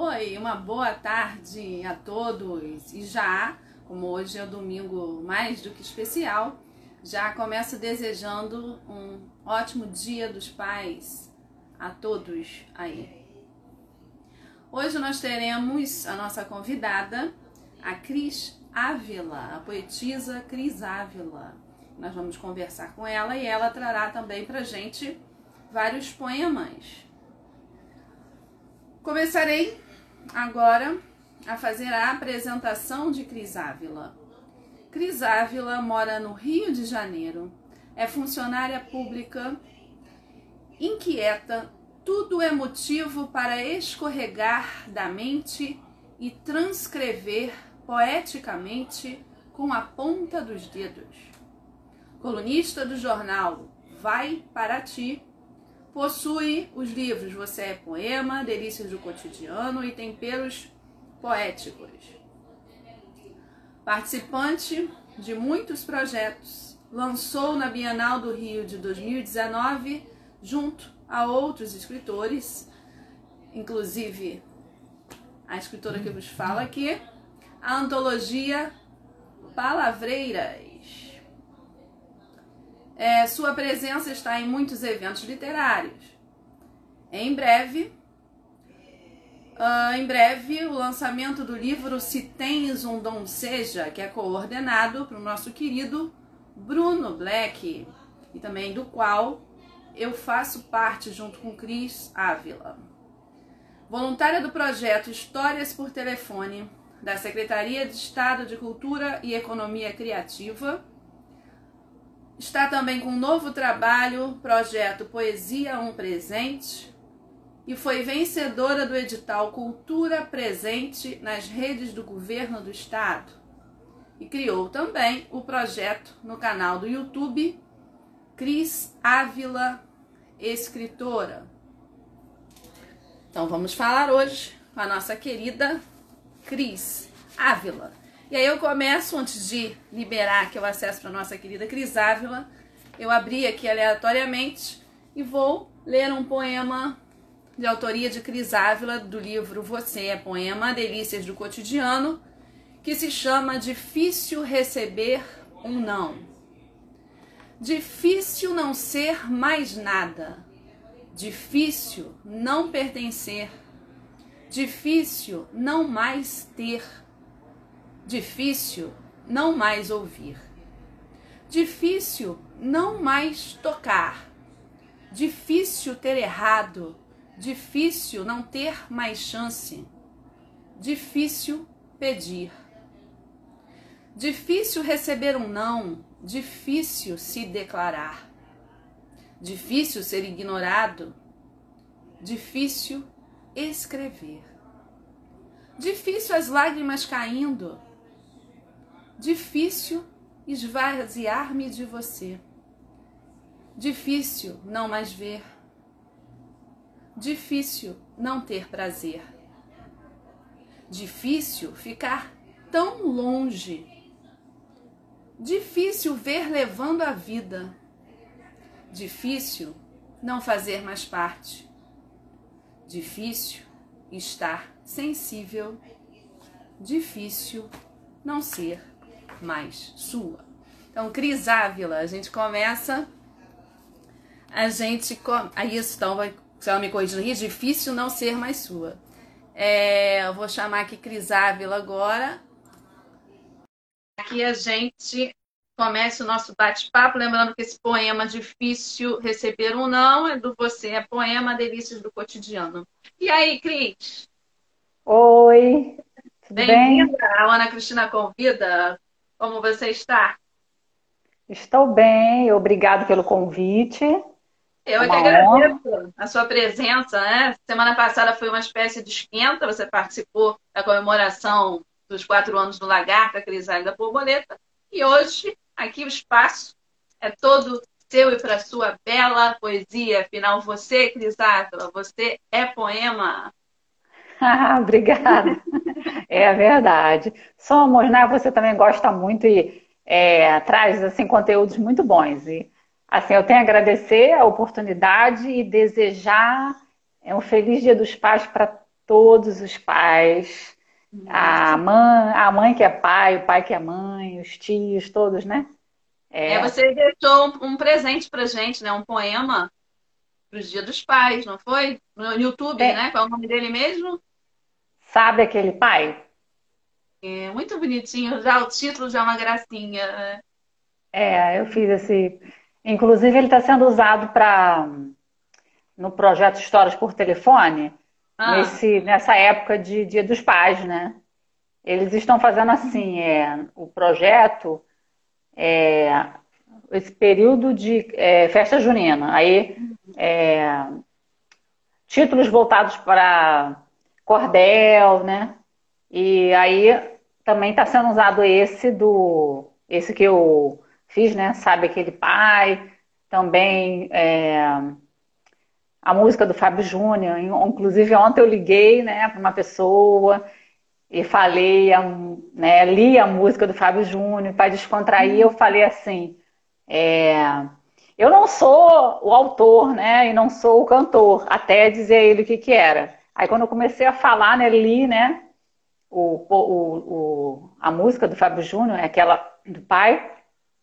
Oi, uma boa tarde a todos. E já, como hoje é domingo mais do que especial, já começo desejando um ótimo Dia dos Pais a todos aí. Hoje nós teremos a nossa convidada, a Cris Ávila, a poetisa Cris Ávila. Nós vamos conversar com ela e ela trará também pra gente vários poemas. Começarei agora a fazer a apresentação de Cris Ávila. Cris Ávila mora no Rio de Janeiro, é funcionária pública, inquieta, tudo é motivo para escorregar da mente e transcrever poeticamente com a ponta dos dedos. Colunista do jornal Vai para Ti, possui os livros Você é Poema, Delícias do Cotidiano e Temperos Poéticos. Participante de muitos projetos, lançou na Bienal do Rio de 2019, junto a outros escritores, inclusive a escritora que vos fala aqui, a antologia Palavreiras. É, sua presença está em muitos eventos literários. Em breve, uh, em breve, o lançamento do livro Se Tens um Dom Seja, que é coordenado pelo nosso querido Bruno Black, e também do qual eu faço parte junto com Cris Ávila. Voluntária do projeto Histórias por Telefone, da Secretaria de Estado de Cultura e Economia Criativa. Está também com um novo trabalho, projeto Poesia Um Presente, e foi vencedora do edital Cultura Presente nas redes do governo do estado. E criou também o projeto no canal do YouTube Cris Ávila escritora. Então vamos falar hoje com a nossa querida Cris Ávila. E aí eu começo, antes de liberar aqui o acesso para nossa querida Cris Ávila, eu abri aqui aleatoriamente e vou ler um poema de autoria de Cris Ávila, do livro Você é Poema, Delícias do Cotidiano, que se chama Difícil Receber um Não. Difícil não ser mais nada. Difícil não pertencer. Difícil não mais ter. Difícil não mais ouvir. Difícil não mais tocar. Difícil ter errado. Difícil não ter mais chance. Difícil pedir. Difícil receber um não difícil se declarar, difícil ser ignorado, difícil escrever, difícil as lágrimas caindo, difícil esvaziar-me de você, difícil não mais ver, difícil não ter prazer, difícil ficar tão longe Difícil ver levando a vida. Difícil não fazer mais parte. Difícil estar sensível. Difícil não ser mais sua. Então, Cris Ávila, a gente começa. A gente. Com... Aí, isso, então, vai, se ela me corrigir difícil não ser mais sua. É, eu vou chamar aqui Cris Ávila agora Aqui a gente começa o nosso bate-papo, lembrando que esse poema Difícil Receber um Não é do Você, é poema Delícias do Cotidiano. E aí, Cris? Oi, tudo bem? A Ana Cristina convida. Como você está? Estou bem, obrigado pelo convite. Eu é que agradeço honra. a sua presença, né? Semana passada foi uma espécie de esquenta, você participou da comemoração dos quatro anos do Lagarto, a Crisálida da Borboleta. E hoje, aqui o espaço é todo seu e para sua bela poesia. Afinal, você, Crisátila, você é poema. Ah, obrigada. é verdade. Somos, né? Você também gosta muito e é, traz assim conteúdos muito bons. E assim, eu tenho a agradecer a oportunidade e desejar é, um feliz Dia dos Pais para todos os pais, a mãe, a mãe que é pai, o pai que é mãe, os tios, todos, né? É, é você deixou um, presente pra gente, né? Um poema pros Dia dos Pais, não foi? No YouTube, é. né? Qual é o nome dele mesmo? Sabe aquele pai? É, muito bonitinho, já o título já é uma gracinha. Né? É, eu fiz esse. Inclusive, ele está sendo usado para no projeto Histórias por Telefone, ah. nesse, nessa época de Dia dos Pais, né? Eles estão fazendo assim, é, o projeto, é, esse período de é, festa junina. Aí, é, títulos voltados para cordel, né? E aí também está sendo usado esse do esse que eu fiz, né? Sabe aquele pai, também é, a música do Fábio Júnior. Inclusive ontem eu liguei, né, para uma pessoa e falei, né, li a música do Fábio Júnior para descontrair. Eu falei assim, é, eu não sou o autor, né, e não sou o cantor, até dizer ele o que que era. Aí quando eu comecei a falar, né, li, né, o, o, o, a música do Fábio Júnior, é aquela do pai.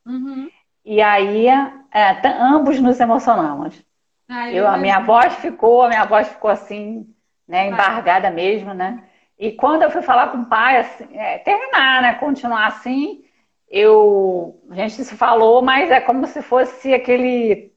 Uhum. E aí é, ambos nos emocionamos. Ah, eu, a minha voz ficou, a minha voz ficou assim, né, embargada mesmo, né? E quando eu fui falar com o pai, assim, é, terminar, né, continuar assim, eu, a gente se falou, mas é como se fosse aquele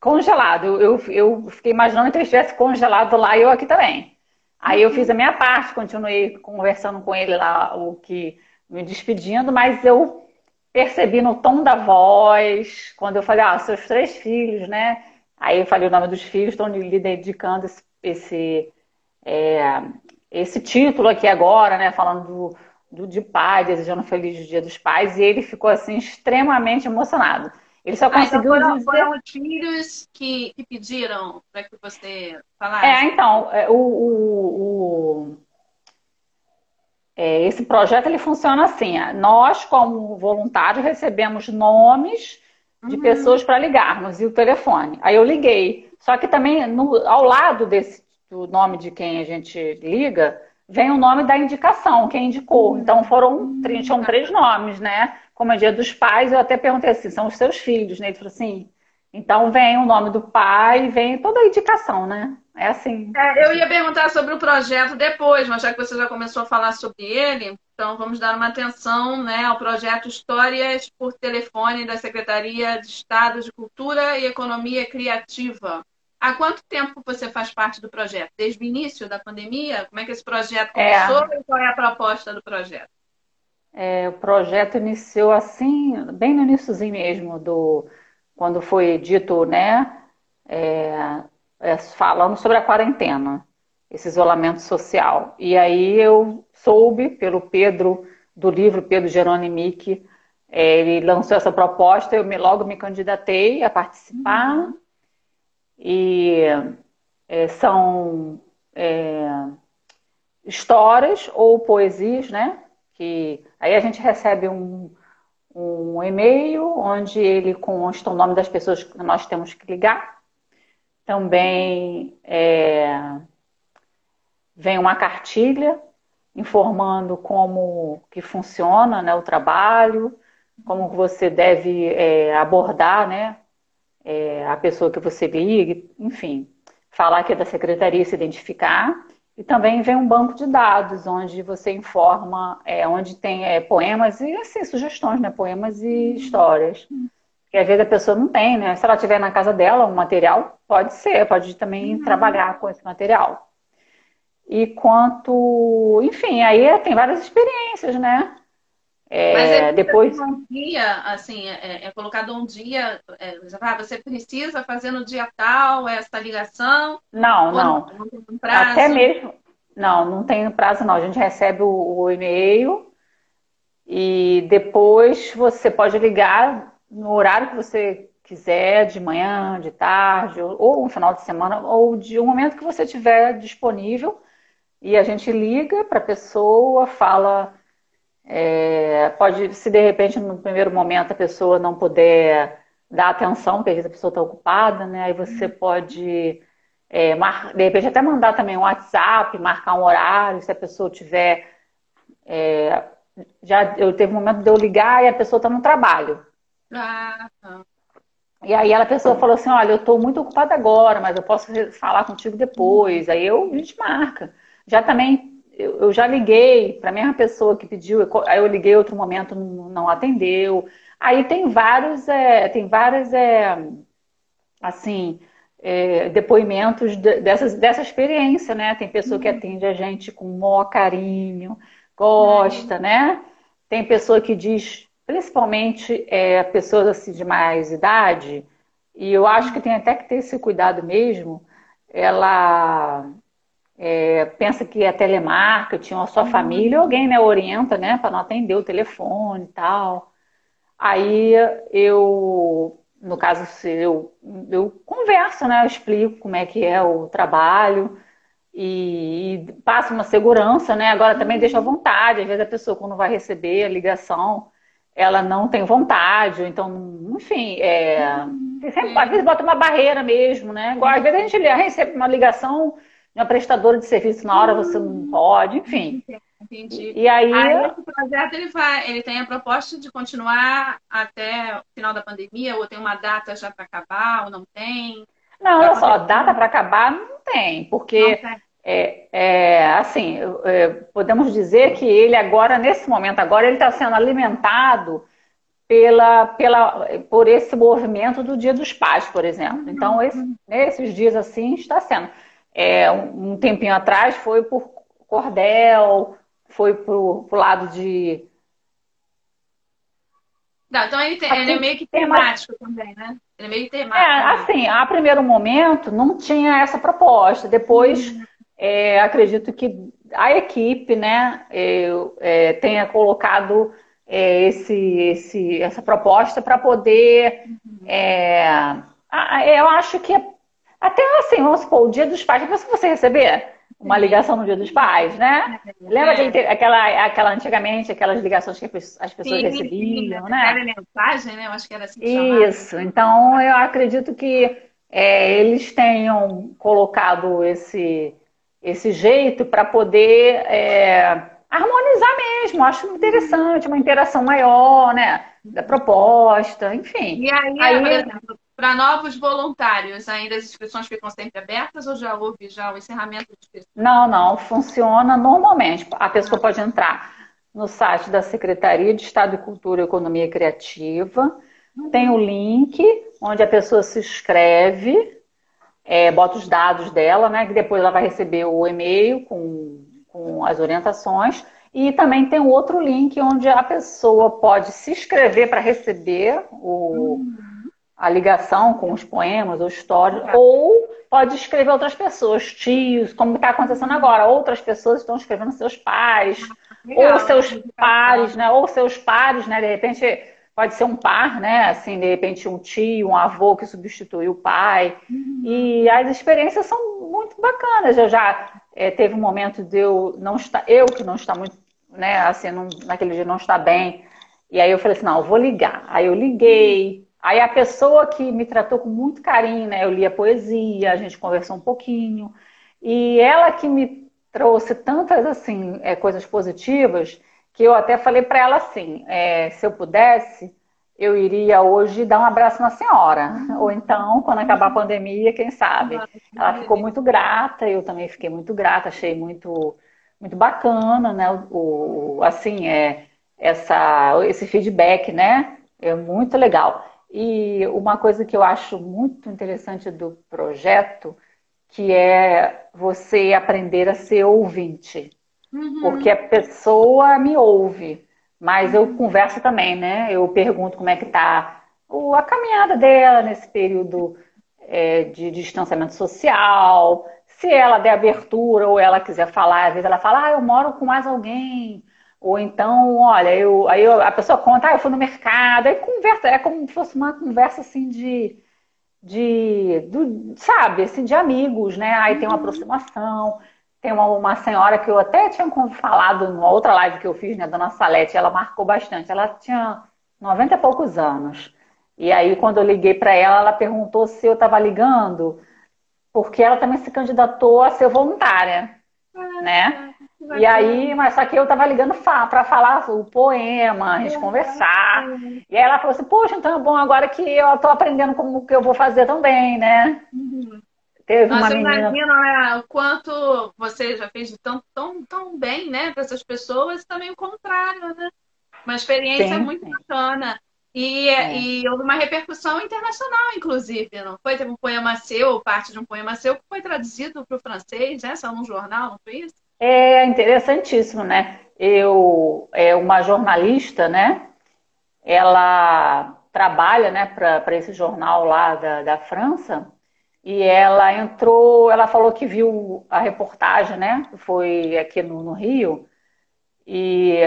congelado. Eu, eu, fiquei imaginando que ele estivesse congelado lá e eu aqui também. Aí eu fiz a minha parte, continuei conversando com ele lá, o que me despedindo, mas eu percebi no tom da voz, quando eu falei, ah, seus três filhos, né? Aí eu falei o nome dos filhos, estão lhe dedicando esse, esse, é, esse título aqui agora, né? Falando do, do de pai, desejando um feliz dia dos pais, e ele ficou assim extremamente emocionado. Ele só conseguiu ah, então foram, dizer... foram os filhos que, que pediram para que você falasse? É, então, é, o, o, o é, esse projeto ele funciona assim: nós, como voluntários, recebemos nomes de uhum. pessoas para ligarmos e o telefone. Aí eu liguei. Só que também no, ao lado desse do nome de quem a gente liga, vem o nome da indicação, quem indicou. Uhum. Então foram tinham três nomes, né? Como é dia dos pais, eu até perguntei assim, são os seus filhos, né? Ele falou assim, então vem o nome do pai, vem toda a indicação, né? É assim. É, eu ia perguntar sobre o projeto depois, mas já que você já começou a falar sobre ele, então vamos dar uma atenção né, ao projeto Histórias por Telefone da Secretaria de Estado de Cultura e Economia Criativa. Há quanto tempo você faz parte do projeto? Desde o início da pandemia? Como é que esse projeto é. começou é. e qual é a proposta do projeto? É, o projeto iniciou assim, bem no iníciozinho mesmo, do, quando foi dito, né, é, é, falando sobre a quarentena, esse isolamento social. E aí eu soube pelo Pedro, do livro Pedro Geronimic, é, ele lançou essa proposta, eu me, logo me candidatei a participar. Uhum. E é, são é, histórias ou poesias, né? Que aí a gente recebe um, um e-mail onde ele consta o nome das pessoas que nós temos que ligar. Também é, vem uma cartilha informando como que funciona né, o trabalho, como você deve é, abordar né, é, a pessoa que você liga, enfim, falar que é da secretaria, se identificar. E também vem um banco de dados, onde você informa, é, onde tem é, poemas e assim, sugestões, né? Poemas e histórias. Porque às vezes a pessoa não tem, né? Se ela tiver na casa dela um material, pode ser, pode também uhum. trabalhar com esse material. E quanto, enfim, aí tem várias experiências, né? É, Mas é depois um dia, assim, é, é colocado um dia, é, você precisa fazer no dia tal essa ligação? Não, não. um? Até mesmo, não, não tem prazo não. A gente recebe o, o e-mail e depois você pode ligar no horário que você quiser, de manhã, de tarde, ou, ou um final de semana, ou de um momento que você tiver disponível. E a gente liga para a pessoa, fala é, pode, se de repente no primeiro momento a pessoa não puder dar atenção, porque às vezes a pessoa está ocupada, né? Aí você pode é, mar, de repente até mandar também um WhatsApp, marcar um horário, se a pessoa tiver. É, já eu teve um momento de eu ligar e a pessoa está no trabalho. Ah, tá. E aí a pessoa falou assim, olha, eu estou muito ocupada agora, mas eu posso falar contigo depois. Aí eu, a gente marca. Já também, eu, eu já liguei para a mesma pessoa que pediu, aí eu liguei outro momento, não, não atendeu. Aí tem vários, é, tem várias, é, assim, é, depoimentos de, dessas, dessa experiência, né? Tem pessoa que uhum. atende a gente com maior carinho, gosta, uhum. né? Tem pessoa que diz principalmente é, pessoas assim de mais idade, e eu acho que tem até que ter esse cuidado mesmo, ela é, pensa que é telemarketing, ou a sua uhum. família, alguém né, orienta, né, para não atender o telefone e tal. Aí eu, no caso, eu, eu converso, né, eu explico como é que é o trabalho, e, e passa uma segurança, né? Agora também deixa à vontade. Às vezes a pessoa, quando vai receber a ligação, ela não tem vontade, então, enfim, é, uhum. sempre, às vezes bota uma barreira mesmo, né? Igual, às vezes a gente recebe uma ligação uma prestadora de serviço na hora, você não pode, enfim. Entendi. E aí, aí esse projeto ele vai, ele tem a proposta de continuar até o final da pandemia, ou tem uma data já para acabar, ou não tem? Não, olha só, data para acabar não tem, porque não tem. É, é, assim, é, podemos dizer que ele agora, nesse momento agora, ele está sendo alimentado pela, pela, por esse movimento do Dia dos Pais, por exemplo. Então, uhum. esse, nesses dias assim está sendo. É, um, um, tempinho atrás foi por cordel, foi para o lado de. Não, então ele, tem, ele é meio que temático também, né? Ele é meio temático. É, assim, a primeiro momento não tinha essa proposta. Depois. Uhum é, acredito que a equipe né, é, é, tenha colocado é, esse, esse, essa proposta para poder. É, eu acho que até assim, vamos supor, o dia dos pais, se você receber uma ligação no dia dos pais, né? É, Lembra aquele, aquela, aquela antigamente, aquelas ligações que as pessoas sim, recebiam, sim, né? Mensagem, né? Eu acho que era assim. Isso, então eu acredito que é, eles tenham colocado esse, esse jeito para poder é, harmonizar mesmo. Acho interessante, uma interação maior, né? Da proposta, enfim. E aí, aí... por exemplo, para novos voluntários, ainda as inscrições ficam sempre abertas ou já houve já o encerramento de inscrições? Não, não, funciona normalmente. A pessoa pode entrar no site da Secretaria de Estado de Cultura e Economia Criativa. Tem o link onde a pessoa se inscreve é, bota os dados dela, né? Que depois ela vai receber o e-mail com, com as orientações. E também tem outro link onde a pessoa pode se inscrever para receber o, uhum. A ligação com os poemas ou histórias, uhum. ou pode escrever outras pessoas, tios, como está acontecendo agora. Outras pessoas estão escrevendo seus pais, Legal, ou seus pares, né? Ou seus pares, né? De repente pode ser um par, né? Assim, de repente um tio, um avô que substituiu o pai. Uhum. E as experiências são muito bacanas. Eu já é, teve um momento de eu não estar, eu que não está muito, né? Assim, não, naquele dia não está bem. E aí eu falei assim, não, eu vou ligar. Aí eu liguei. Aí a pessoa que me tratou com muito carinho, né? Eu li a poesia, a gente conversou um pouquinho. E ela que me trouxe tantas assim é, coisas positivas que eu até falei para ela assim, é, se eu pudesse, eu iria hoje dar um abraço na senhora. Ou então, quando acabar a pandemia, quem sabe. Ela ficou muito grata, eu também fiquei muito grata, achei muito, muito bacana, né? O, assim, é, essa, esse feedback, né? É muito legal. E uma coisa que eu acho muito interessante do projeto, que é você aprender a ser ouvinte. Uhum. Porque a pessoa me ouve, mas eu converso também, né? Eu pergunto como é que tá a caminhada dela nesse período é, de distanciamento social, se ela der abertura ou ela quiser falar, às vezes ela fala, ah, eu moro com mais alguém. Ou então, olha, eu, aí eu, a pessoa conta, ah, eu fui no mercado, aí conversa, é como se fosse uma conversa assim de, de do, sabe, assim, de amigos, né? Aí tem uma uhum. aproximação. Tem uma, uma senhora que eu até tinha falado numa outra live que eu fiz, né, Dona Salete, ela marcou bastante. Ela tinha 90 e poucos anos. E aí, quando eu liguei para ela, ela perguntou se eu estava ligando porque ela também se candidatou a ser voluntária, ah, né? E aí, mas só que eu tava ligando para falar o poema, a gente conversar. E aí ela falou assim, poxa, então é bom agora que eu tô aprendendo como que eu vou fazer também, né? Uhum. Teve Nossa, uma menina... imagina né, o quanto você já fez de tão, tão, tão bem, né, para essas pessoas, e também o contrário, né? Uma experiência sim, muito sim. bacana. E, é. e houve uma repercussão internacional, inclusive, não foi? Teve um poema seu, parte de um poema seu, que foi traduzido para o francês, né? Saiu num jornal, não foi isso? É interessantíssimo, né? Eu, é uma jornalista, né? Ela trabalha, né, para esse jornal lá da, da França e ela entrou, ela falou que viu a reportagem, né? Foi aqui no, no Rio e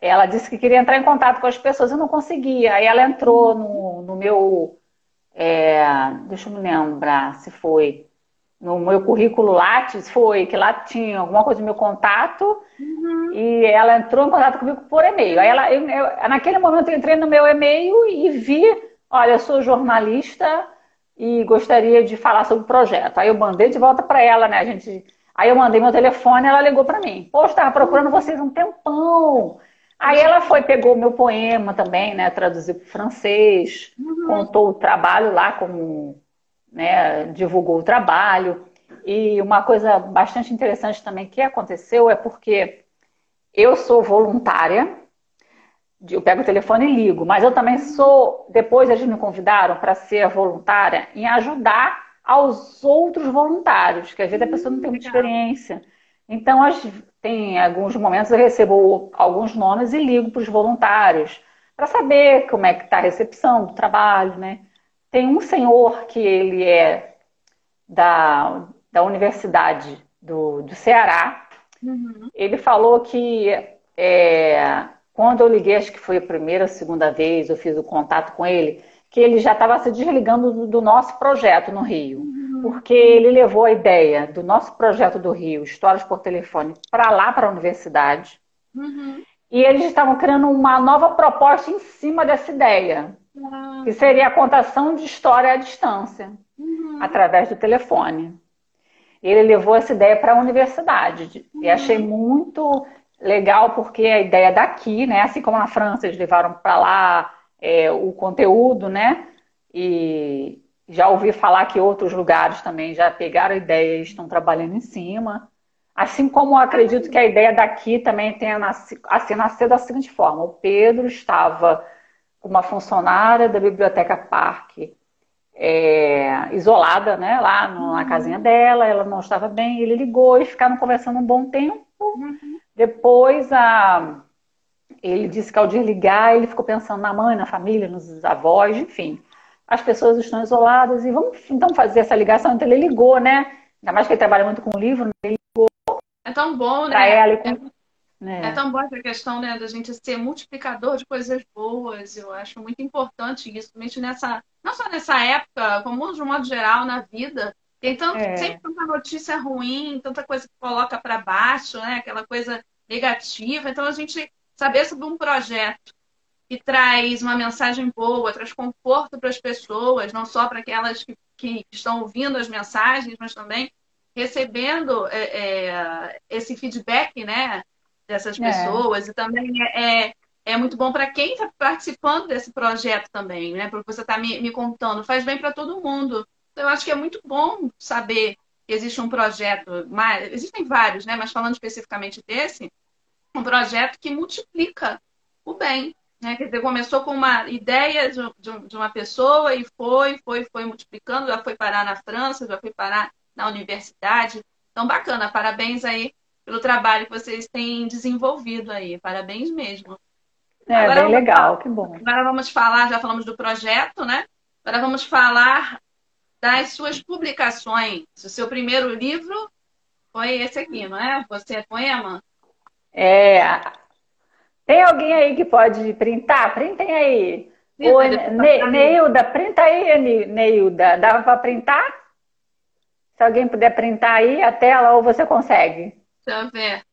ela disse que queria entrar em contato com as pessoas, eu não conseguia. Aí ela entrou no, no meu, é, deixa eu me lembrar se foi no meu currículo Lattes foi que lá tinha alguma coisa do meu contato uhum. e ela entrou em contato comigo por e-mail. Aí ela, eu, eu, naquele momento eu entrei no meu e-mail e vi, olha, eu sou jornalista e gostaria de falar sobre o projeto. Aí eu mandei de volta para ela, né? A gente, aí eu mandei meu telefone, ela ligou para mim. Poxa, estava procurando uhum. vocês um tempão. Aí ela foi, pegou meu poema também, né? Traduziu para francês, uhum. contou o trabalho lá como né, divulgou o trabalho. E uma coisa bastante interessante também que aconteceu é porque eu sou voluntária, eu pego o telefone e ligo, mas eu também sou, depois eles me convidaram para ser voluntária em ajudar aos outros voluntários, que às vezes a pessoa não tem muita experiência. Então, tem alguns momentos eu recebo alguns nomes e ligo para os voluntários para saber como é que está a recepção do trabalho, né? Tem um senhor que ele é da, da Universidade do, do Ceará. Uhum. Ele falou que é, quando eu liguei, acho que foi a primeira, a segunda vez, eu fiz o contato com ele, que ele já estava se desligando do, nosso projeto no Rio. Uhum. Porque ele levou a ideia do nosso projeto do Rio, Histórias por Telefone, para lá, para a universidade. Uhum. E eles estavam criando uma nova proposta em cima dessa ideia. Que seria a contação de história à distância, uhum. através do telefone. Ele levou essa ideia para a universidade. Uhum. E achei muito legal, porque a ideia daqui, né? Assim como na França, eles levaram para lá é, o conteúdo, né? E já ouvi falar que outros lugares também já pegaram a ideia e estão trabalhando em cima. Assim como acredito que a ideia daqui também tenha nascido, assim, nasceu da seguinte forma: o Pedro estava uma funcionária da Biblioteca Parque é, isolada, né, lá no, na casinha dela, ela não estava bem, ele ligou e ficaram conversando um bom tempo. Uhum. Depois a, ele disse que ao desligar ele ficou pensando na mãe, na família, nos avós, enfim. As pessoas estão isoladas e vamos então fazer essa ligação. Então ele ligou, né? Ainda mais que ele trabalha muito com livro, ele ligou. É tão bom, né? Ela, é, é. é tão boa essa questão, né, da gente ser multiplicador de coisas boas. Eu acho muito importante isso, principalmente nessa, não só nessa época, como de um modo geral na vida. Tem tanto, é. sempre tanta notícia ruim, tanta coisa que coloca para baixo, né, aquela coisa negativa. Então a gente saber sobre um projeto que traz uma mensagem boa, traz conforto para as pessoas, não só para aquelas que, que estão ouvindo as mensagens, mas também recebendo é, é, esse feedback, né? Dessas é. pessoas e também é, é, é muito bom para quem está participando desse projeto também, né? Porque você está me, me contando, faz bem para todo mundo. Então, eu acho que é muito bom saber que existe um projeto, mas, existem vários, né? Mas falando especificamente desse, um projeto que multiplica o bem. Né? Quer dizer, começou com uma ideia de, de uma pessoa e foi, foi, foi multiplicando, já foi parar na França, já foi parar na universidade. Então, bacana, parabéns aí pelo trabalho que vocês têm desenvolvido aí. Parabéns mesmo. É, agora bem legal, falar, que bom. Agora vamos falar, já falamos do projeto, né? Agora vamos falar das suas publicações. O seu primeiro livro foi esse aqui, não é? Você é poema? É. Tem alguém aí que pode printar? Printem aí. Sim, Ô, ne Neilda, printa aí, Neilda. Dá para printar? Se alguém puder printar aí a tela ou você consegue? Deixa eu ver.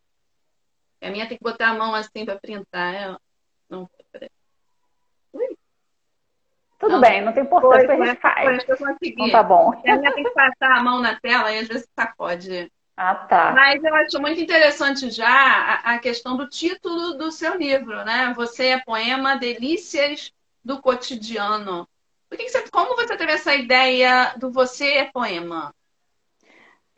A minha tem que botar a mão assim para printar. Ela. Não, peraí. Ui. Tudo não, bem, não tem importância, foi, a gente faz. Eu. Então tá bom. Ela tem que passar a mão na tela e às vezes sacode. Ah, tá. Mas eu acho muito interessante já a, a, questão do título do seu livro, né? Você é poema Delícias do Cotidiano. Por que você, como você teve essa ideia do Você é Poema?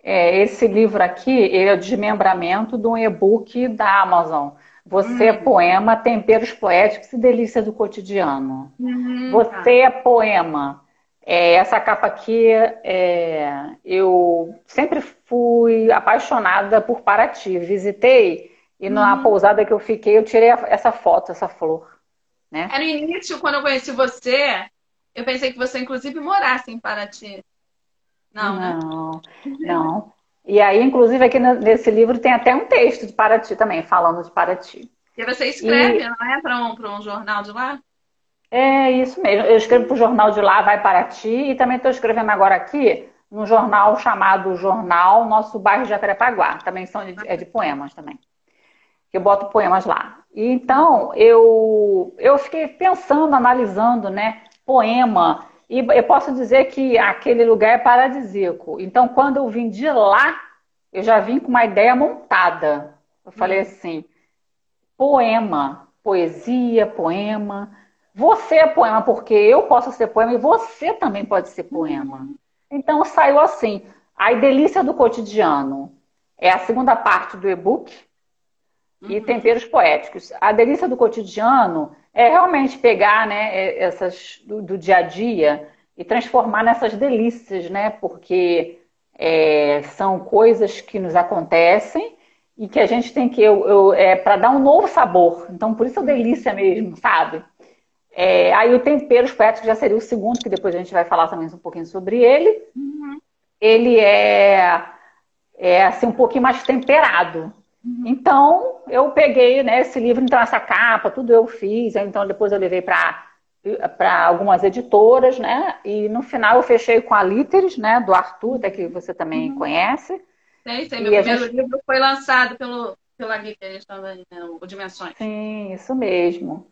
É, esse livro aqui é o desmembramento de um e-book da Amazon. Você é hum. é poema, temperos poéticos e delícia do cotidiano. Hum, Você é poema. É, essa capa aqui, é, eu sempre fui apaixonada por Paraty. Visitei e na hum. pousada que eu fiquei, eu tirei essa foto, essa flor. Né? É, no início, quando eu conheci você, eu pensei que você, inclusive, morasse em Paraty. Não, não, né? não. E aí, inclusive, aqui nesse livro tem até um texto de Paraty também, falando de Paraty. E você escreve, e... não é? Para um, um jornal de lá? É isso mesmo. Eu escrevo para o jornal de lá, vai Paraty, e também estou escrevendo agora aqui num jornal chamado Jornal Nosso Bairro de Jacarepaguá. Também são de, é de poemas também. Eu boto poemas lá. E então eu, eu fiquei pensando, analisando, né? Poema e eu posso dizer que aquele lugar é paradisíaco. Então, quando eu vim de lá, eu já vim com uma ideia montada. Eu falei hum. assim: poema, poesia, poema. Você é poema porque eu posso ser poema e você também pode ser poema. Hum. Então saiu assim. A delícia do cotidiano é a segunda parte do e-book e uhum. temperos poéticos. A delícia do cotidiano é realmente pegar né, é, essas do, do dia a dia e transformar nessas delícias, né? Porque é, são coisas que nos acontecem e que a gente tem que eu, eu é, para dar um novo sabor. Então, por isso é delícia mesmo, sabe? É, aí o temperos poéticos já seria o segundo, que depois a gente vai falar também um pouquinho sobre ele. Uhum. Ele é, é assim um pouquinho mais temperado. Uhum. Então, eu peguei né, esse livro, então essa capa, tudo eu fiz. Então, depois eu levei para algumas editoras, né? E no final eu fechei com a Literes, né? Do Arthur, até que você também uhum. conhece. Sei, sei. Meu primeiro gente... livro foi lançado pelo, pela Literes também, né? o Dimensões. Sim, isso mesmo.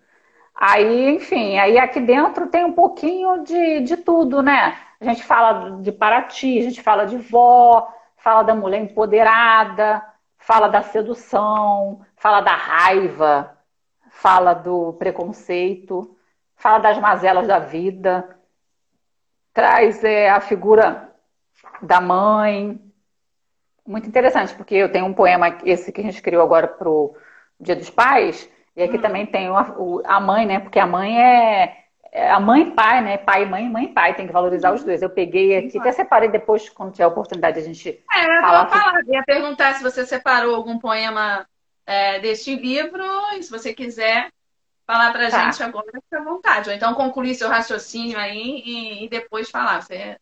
Aí, enfim, aí aqui dentro tem um pouquinho de, de tudo, né? A gente fala de Paraty, a gente fala de vó, fala da mulher empoderada, fala da sedução, fala da raiva, fala do preconceito, fala das mazelas da vida, traz é, a figura da mãe. Muito interessante, porque eu tenho um poema, esse que a gente criou agora para o Dia dos Pais, e aqui hum. também tem a mãe, né? Porque a mãe é, a mãe e pai, né? Pai e mãe, mãe e pai, tem que valorizar os dois. Eu peguei aqui, até separei depois, quando tiver a oportunidade, a gente. É, eu falar, falar. ia perguntar se você separou algum poema é, deste livro, e se você quiser falar pra tá. gente agora, fica à vontade. Ou então concluir seu raciocínio aí e, e depois falar. Você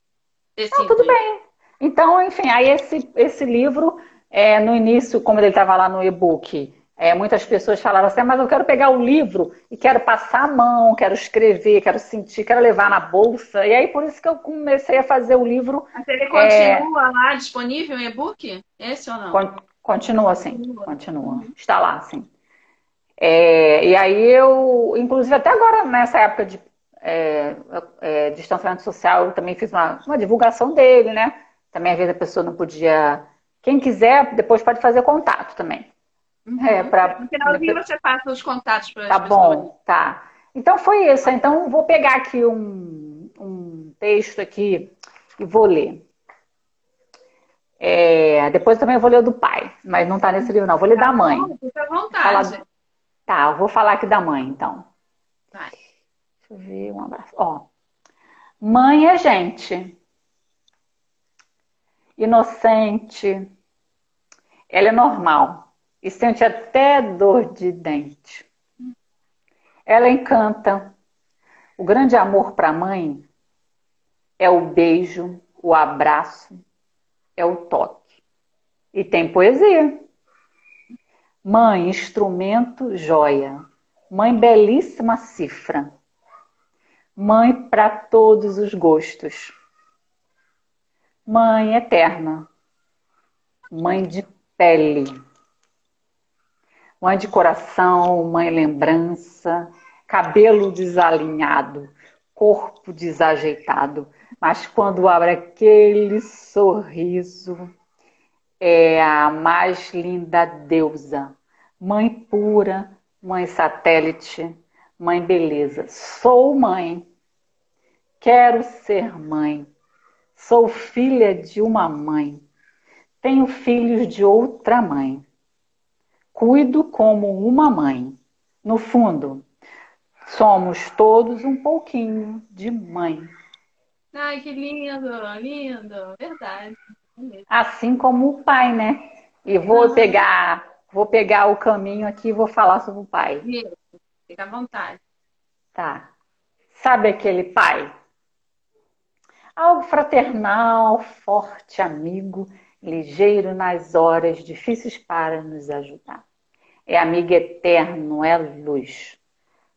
decide. Tudo bem. Então, enfim, aí esse, esse livro, é, no início, como ele estava lá no e-book, é, muitas pessoas falaram assim, ah, mas eu quero pegar o livro e quero passar a mão, quero escrever, quero sentir, quero levar na bolsa. E aí por isso que eu comecei a fazer o livro. Mas ele continua é... lá disponível em e-book? Esse ou não? Continua, sim. Continua. continua. Está lá, sim. É, e aí eu, inclusive até agora, nessa época de é, é, distanciamento social, eu também fiz uma, uma divulgação dele, né? Também às vezes a pessoa não podia. Quem quiser, depois pode fazer contato também. Uhum. É, pra... No finalzinho você passa os contatos para Tá bom, tá. Então foi isso. Então vou pegar aqui um, um texto aqui e vou ler. É, depois também vou ler o do pai, mas não está nesse livro, não. Vou ler tá da mãe. Fica à vontade. Falar... Tá, vou falar aqui da mãe, então. Vai. Deixa eu ver, um abraço. Ó. Mãe é gente. Inocente. Ela é normal e sente até dor de dente. Ela encanta. O grande amor para a mãe é o beijo, o abraço, é o toque. E tem poesia. Mãe, instrumento, joia. Mãe, belíssima cifra. Mãe para todos os gostos. Mãe eterna. Mãe de pele mãe de coração, mãe lembrança, cabelo desalinhado, corpo desajeitado, mas quando abre aquele sorriso, é a mais linda deusa, mãe pura, mãe satélite, mãe beleza. Sou mãe, quero ser mãe, sou filha de uma mãe, tenho filhos de outra mãe, cuido como uma mãe. No fundo, somos todos um pouquinho de mãe. Ai, que lindo, lindo, verdade. Assim como o pai, né? E vou pegar, vou pegar o caminho aqui e vou falar sobre o pai. Fica à vontade. Tá. Sabe aquele pai? Algo fraternal, forte, amigo, ligeiro nas horas difíceis para nos ajudar é amigo eterno, é luz.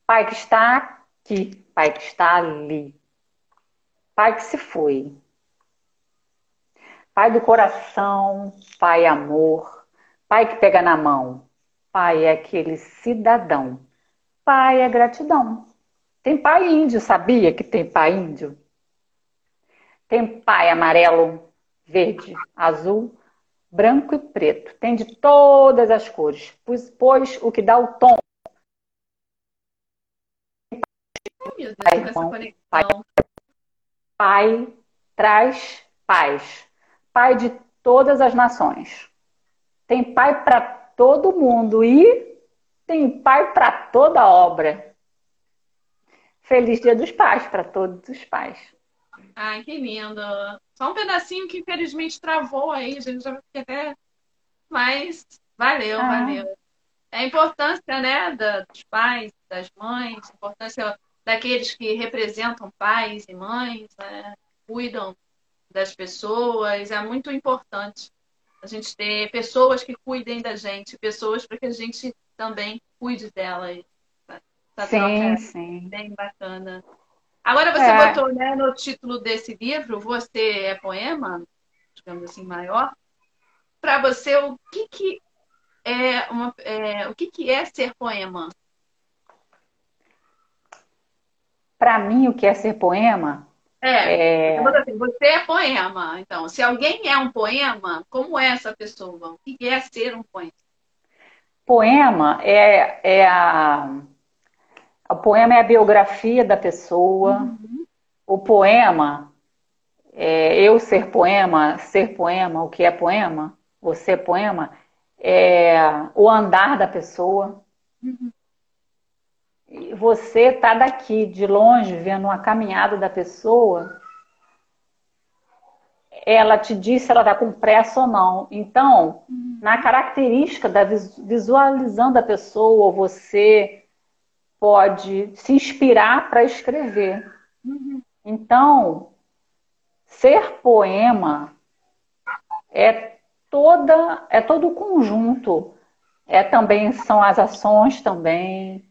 Pai que está aqui, Pai que está ali. Pai que se foi. Pai do coração, Pai amor, Pai que pega na mão. Pai é aquele cidadão. Pai é gratidão. Tem pai índio, sabia que tem pai índio? Tem pai amarelo, verde, azul, branco e preto. Tem de todas as cores, pois, pois o que dá o tom. Pai, pai, pai traz paz. Pai de todas as nações. Tem pai para todo mundo e tem pai para toda obra. Feliz Dia dos Pais para todos os pais. Ai, que lindo. Só um pedacinho que infelizmente travou aí, a gente já fiquei até. Mas valeu, ah. valeu. É a importância, né, dos pais, das mães, a importância daqueles que representam pais e mães, né, cuidam das pessoas, é muito importante a gente ter pessoas que cuidem da gente, pessoas para que a gente também cuide delas. Essa sim, é sim. bem bacana. Agora você é. botou né, no título desse livro, Você é Poema, digamos assim, maior. Para você, o que, que é uma, é, o que, que é ser poema? Para mim, o que é ser poema? É, é... Assim, você é poema. Então, se alguém é um poema, como é essa pessoa? O que é ser um poema? Poema é, é a o poema é a biografia da pessoa. Uhum. O poema, é, eu ser poema, ser poema, o que é poema, você é poema, é o andar da pessoa. Uhum. E você tá daqui, de longe, vendo a caminhada da pessoa, ela te diz se ela está com pressa ou não. Então, uhum. na característica da visualizando a pessoa, você pode se inspirar para escrever. Uhum. Então, ser poema é toda é todo o conjunto. É também são as ações também,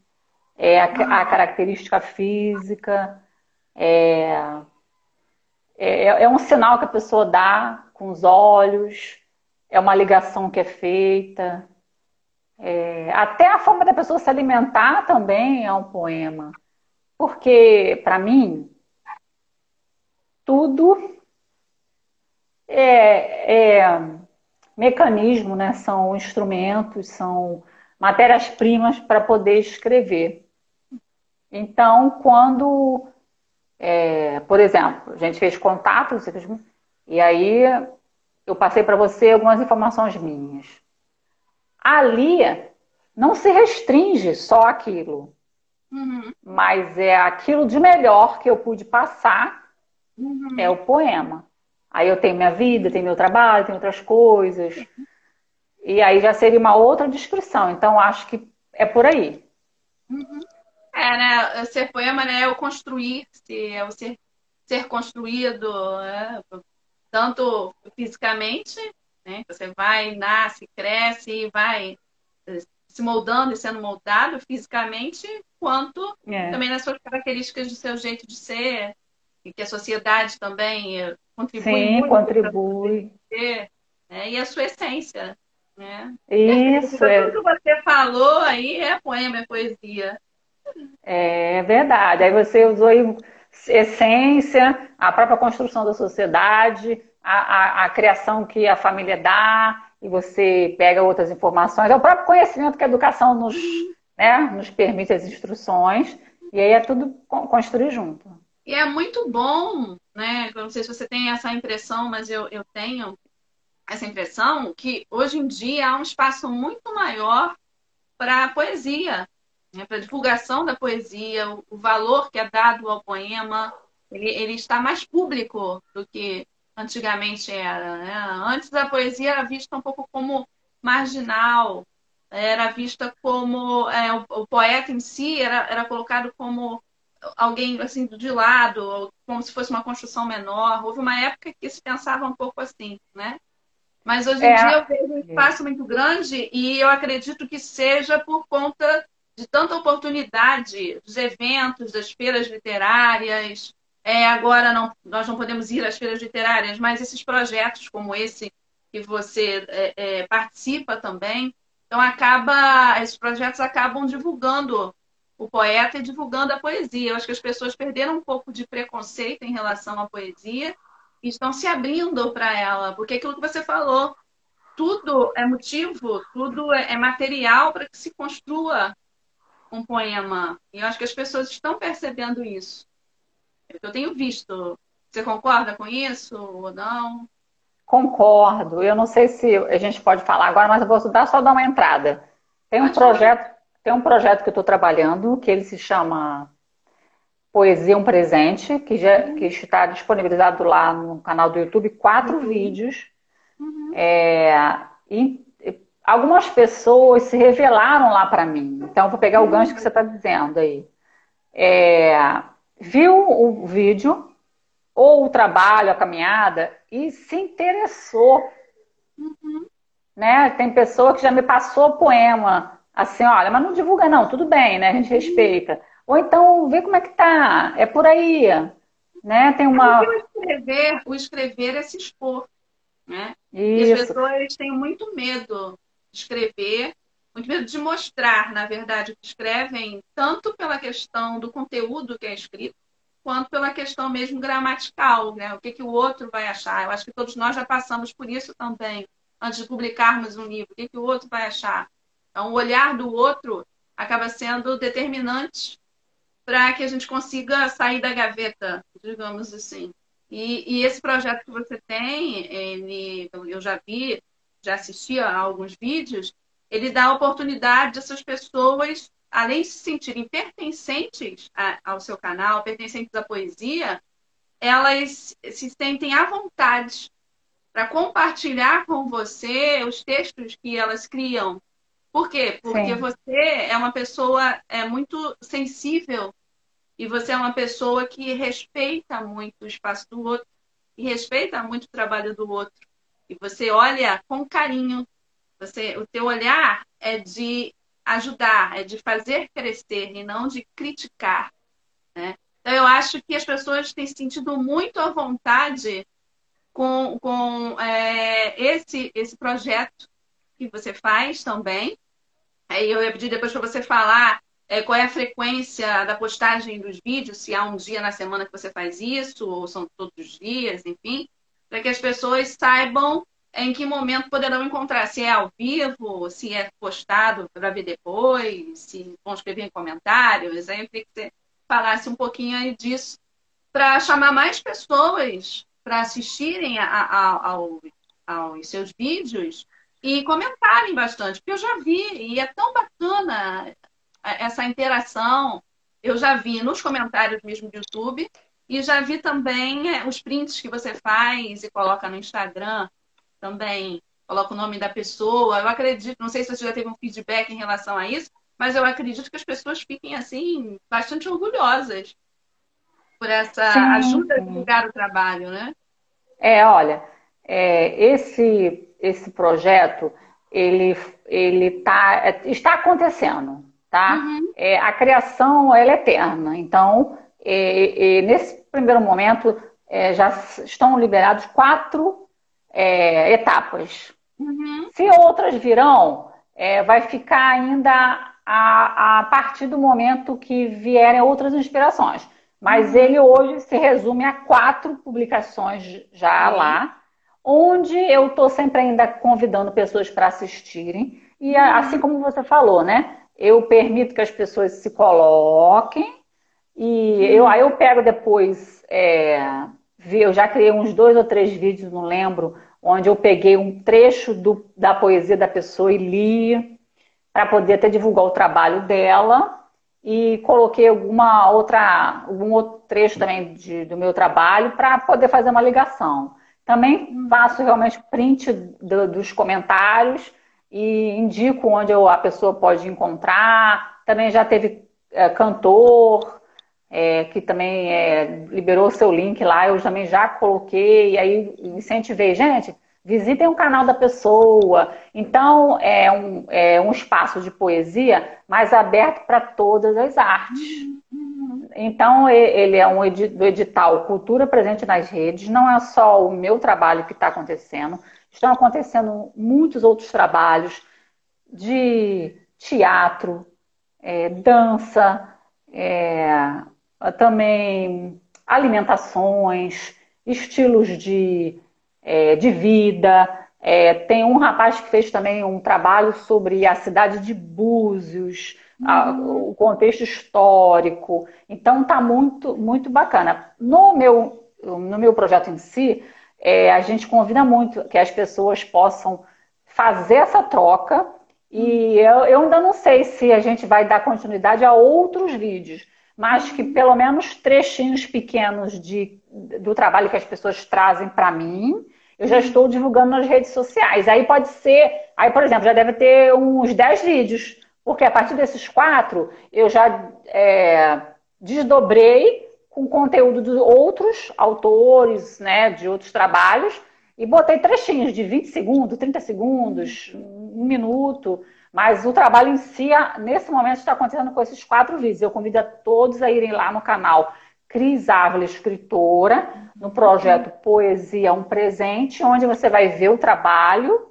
é a, a característica física, é, é, é um sinal que a pessoa dá com os olhos, é uma ligação que é feita. É, até a forma da pessoa se alimentar também é um poema. Porque, para mim, tudo é, é, mecanismo, né? são instrumentos, são matérias-primas para poder escrever. Então, quando, é, por exemplo, a gente fez contatos e aí eu passei para você algumas informações minhas ali não se restringe só aquilo. Uhum. Mas é aquilo de melhor que eu pude passar uhum. é o poema. Aí eu tenho minha vida, tenho meu trabalho, tenho outras coisas. Uhum. E aí já seria uma outra descrição. Então acho que é por aí. Uhum. É, né? Ser poema né, é o construir-se, é o ser, ser construído, né? tanto fisicamente né? Você vai, nasce, cresce e vai eh, se moldando e sendo moldado fisicamente, quanto é. também nas suas características do seu jeito de ser, e que a sociedade também eh, contribui Sim, muito contribui. Ser, né? E a sua essência. Né? Isso. É. Tudo que você falou aí é poema, é poesia. É verdade. Aí você usou essência, a própria construção da sociedade, a, a, a, criação que a família dá, e você pega outras informações. É o próprio conhecimento que a educação nos, né, nos permite, as instruções, e aí é tudo construir junto. E é muito bom, né? Eu não sei se você tem essa impressão, mas eu, eu tenho essa impressão que hoje em dia há um espaço muito maior para a poesia, né? para a divulgação da poesia, o, valor que é dado ao poema, ele, ele está mais público do que antigamente era. Né? Antes a poesia era vista um pouco como marginal, era vista como é, o, o, poeta em si era, era colocado como alguém assim de lado, como se fosse uma construção menor. Houve uma época que se pensava um pouco assim, né? Mas hoje em é. dia eu vejo um espaço muito grande e eu acredito que seja por conta de tanta oportunidade dos eventos, das feiras literárias. É, agora não, nós não podemos ir às feiras literárias, mas esses projetos como esse que você é, é, participa também, então acaba, esses projetos acabam divulgando o poeta e divulgando a poesia. Eu acho que as pessoas perderam um pouco de preconceito em relação à poesia e estão se abrindo para ela, porque aquilo que você falou, tudo é motivo, tudo é, é material para que se construa um poema. E eu acho que as pessoas estão percebendo isso. É eu tenho visto. Você concorda com isso ou não? Concordo. Eu não sei se a gente pode falar agora, mas eu vou dar, só dar uma entrada. Tem um projeto, tem um projeto que eu estou trabalhando que ele se chama Poesia um Presente, que, já, que está disponibilizado lá no canal do YouTube, quatro uhum. vídeos. Uhum. É, e, e, algumas pessoas se revelaram lá para mim. Então, vou pegar o uhum. gancho que você está dizendo aí. É, viu o vídeo, ou o trabalho, a caminhada, e se interessou. Uhum. Né? Tem pessoa que já me passou poema, assim, olha, mas não divulga não, tudo bem, né? A gente respeita. Ou então, vê como é que tá. É por aí. Né? Tem uma. O escrever, o escrever é se expor. Né? E as pessoas têm muito medo de escrever, muito medo de mostrar, na verdade, o que escrevem, tanto pela questão do conteúdo que é escrito, quanto pela questão mesmo gramatical, né? O que, que o outro vai achar. Eu acho que todos nós já passamos por isso também, antes de publicarmos um livro. O que, que o outro vai achar? Então, o olhar do outro acaba sendo determinante para que a gente consiga sair da gaveta, digamos assim. E, e, esse projeto que você tem, ele, eu já vi, já assisti a alguns vídeos, ele dá a oportunidade dessas pessoas, além de se sentirem pertencentes a, ao seu canal, pertencentes à poesia, elas se sentem à vontade para compartilhar com você os textos que elas criam. Por quê? Porque Sim. você é uma pessoa é, muito sensível e você é uma pessoa que respeita muito o espaço do outro e respeita muito o trabalho do outro. E você olha com carinho. Você, o teu olhar é de ajudar, é de fazer crescer e não de criticar. Né? Então eu acho que as pessoas têm sentido muito à vontade com, com é, esse, esse projeto que você faz também. Aí eu ia pedir depois para você falar é, qual é a frequência da postagem dos vídeos, se há um dia na semana que você faz isso, ou são todos os dias, enfim, para que as pessoas saibam em que momento poderão encontrar, se é ao vivo, se é postado para ver depois, se vão escrever em comentários. Aí eu queria que você falasse um pouquinho aí disso, para chamar mais pessoas para assistirem a, a, ao, aos seus vídeos e comentarem bastante, porque eu já vi, e é tão bacana essa interação. Eu já vi nos comentários mesmo do YouTube e já vi também é, os prints que você faz e coloca no Instagram também. Coloca o nome da pessoa. Eu acredito, não sei se você já teve um feedback em relação a isso, mas eu acredito que as pessoas fiquem assim bastante orgulhosas por essa Sim. ajuda a divulgar o trabalho, né? É, olha, é, esse esse projeto ele ele tá, é, está acontecendo tá? Uhum. É, a criação ela é eterna. Então, é, é, nesse primeiro momento, é, já estão liberados quatro é, etapas. Uhum. Se outras virão, é, vai ficar ainda a, a, partir do momento que vierem outras inspirações. Mas uhum. ele hoje se resume a quatro publicações já uhum. lá, onde eu estou sempre ainda convidando pessoas para assistirem. E uhum. assim como você falou, né? Eu permito que as pessoas se coloquem e eu, aí eu pego depois, é, eu já criei uns dois ou três vídeos, não lembro, onde eu peguei um trecho do, da poesia da pessoa e li para poder até divulgar o trabalho dela e coloquei alguma outra, algum outro trecho também de, do meu trabalho para poder fazer uma ligação. Também faço realmente print do, dos comentários e indico onde eu, a pessoa pode encontrar. Também já teve é, cantor é, que também é, liberou o seu link lá, eu também já coloquei, e aí incentivei, gente, visitem o canal da pessoa. Então, é um, é um espaço de poesia mais aberto para todas as artes. Então, ele é um do edital Cultura Presente nas Redes, não é só o meu trabalho que está acontecendo, estão acontecendo muitos outros trabalhos de teatro, é, dança, é, também alimentações, estilos de é, de vida. É, tem um rapaz que fez também um trabalho sobre a cidade de Búzios, uhum. a, o contexto histórico. Então tá muito, muito bacana. No meu, no meu projeto em si, é, a gente convida muito que as pessoas possam fazer essa troca. E eu, eu ainda não sei se a gente vai dar continuidade a outros vídeos, mas que pelo menos trechinhos pequenos de, do trabalho que as pessoas trazem para mim eu já estou divulgando nas redes sociais. Aí pode ser, aí, por exemplo, já deve ter uns 10 vídeos, porque a partir desses quatro eu já é, desdobrei com conteúdo de outros autores, né, de outros trabalhos, e botei trechinhos de 20 segundos, 30 segundos, um minuto. Mas o trabalho em si, nesse momento, está acontecendo com esses quatro vídeos. Eu convido a todos a irem lá no canal Cris Ávila, escritora, no projeto Poesia Um Presente, onde você vai ver o trabalho.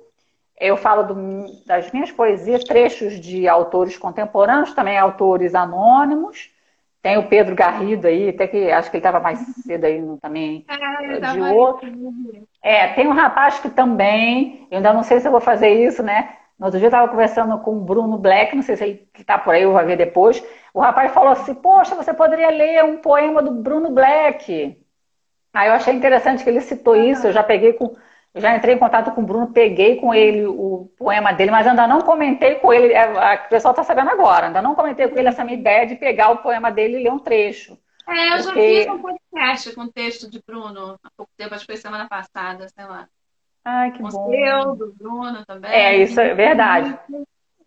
Eu falo do, das minhas poesias, trechos de autores contemporâneos, também autores anônimos. Tem o Pedro Garrido aí, até que acho que ele estava mais cedo aí também é, de outro. É, tem um rapaz que também, eu ainda não sei se eu vou fazer isso, né? No outro dia eu estava conversando com o Bruno Black, não sei se ele está por aí, eu vou ver depois. O rapaz falou assim: Poxa, você poderia ler um poema do Bruno Black. Aí eu achei interessante que ele citou isso. Eu já peguei com. Eu já entrei em contato com o Bruno, peguei com ele o poema dele, mas ainda não comentei com ele. É, o pessoal está sabendo agora, ainda não comentei com ele essa minha ideia de pegar o poema dele e ler um trecho. É, eu porque... já fiz um podcast com o texto de Bruno há pouco tempo, acho que foi semana passada, sei lá. Ai, que bom. Seu, do Bruno também. É, isso é verdade.